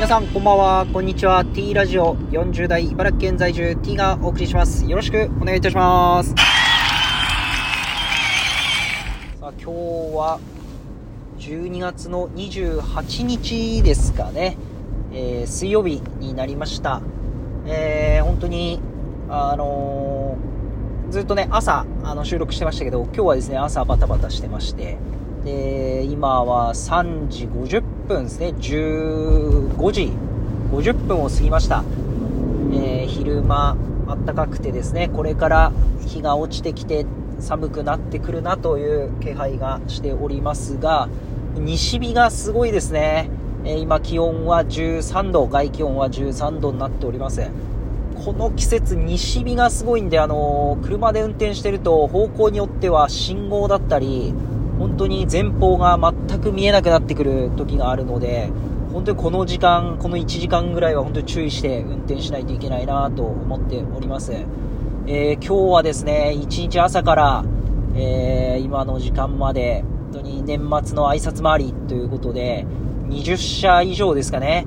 皆さんこんばんは、こんにちは。T ラジオ40代茨城県在住 T がお送りします。よろしくお願いいたします。さあ、今日は12月の28日ですかね。えー、水曜日になりました。えー、本当に、あのー、ずっとね、朝、あの、収録してましたけど、今日はですね、朝バタバタしてまして、で、今は3時50分ですね、15時50分を過ぎました。えー、昼間、あったかくてですね、これから日が落ちてきて寒くなってくるなという気配がしておりますが、西日がすごいですね。えー、今気温は13度、外気温は13度になっております。この季節、西日がすごいんで、あのー、車で運転してると方向によっては信号だったり、本当に前方が全く見えなくなってくる時があるので、本当にこの時間、この1時間ぐらいは本当に注意して運転しないといけないなと思っております。えー、今日はですね、1日朝から、えー、今の時間まで、本当に年末の挨拶回りということで、20社以上ですかね、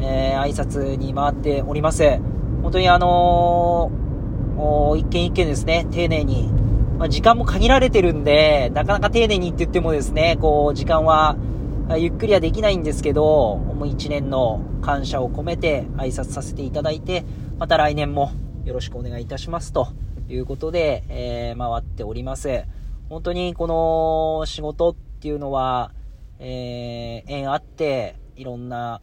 えー、挨拶に回っております。本当にあのー、一件一件ですね、丁寧にまあ、時間も限られてるんで、なかなか丁寧にって言ってもですね、こう、時間は、ゆっくりはできないんですけど、もう一年の感謝を込めて挨拶させていただいて、また来年もよろしくお願いいたしますということで、えー、回っております。本当にこの仕事っていうのは、えー、縁あって、いろんな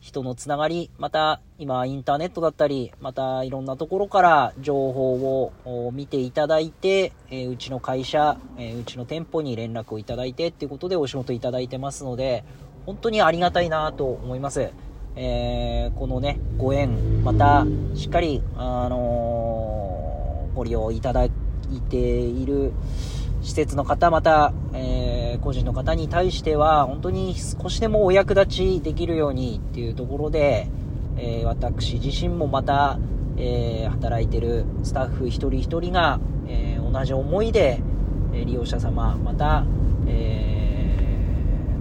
人のつながり、また今インターネットだったり、またいろんなところから情報を見ていただいて、え、うちの会社、え、うちの店舗に連絡をいただいてっていうことでお仕事いただいてますので、本当にありがたいなと思います。えー、このね、ご縁、またしっかり、あのご利用いただいている施設の方、また、えー、個人の方に対しては、本当に少しでもお役立ちできるようにっていうところで、えー、私自身もまた、えー、働いてるスタッフ一人一人が、え同じ思いで、え利用者様、また、え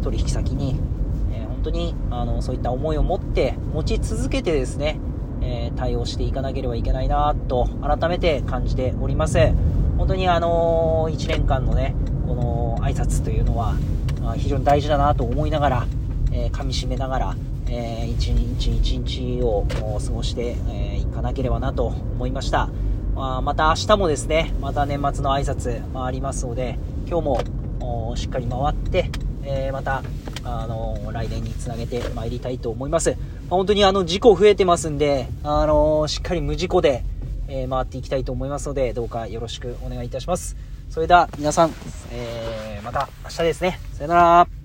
取引先に、え本当にあのそういった思いを持って持ち続けてですね、え対応していかなければいけないなと改めて感じております。本当にあの1年間のね、この挨拶というのは、非常に大事だなと思いながら、えー、噛み締めながら、えー、一日一日を過ごしてい、えー、かなければなと思いました。まあ、また明日もですね、また年末の挨拶回りますので、今日もしっかり回って、えー、また、あの、来年につなげて参りたいと思います。まあ、本当にあの、事故増えてますんで、あの、しっかり無事故で、え、回っていきたいと思いますので、どうかよろしくお願いいたします。それでは皆さん、えー、また明日ですね。さよなら。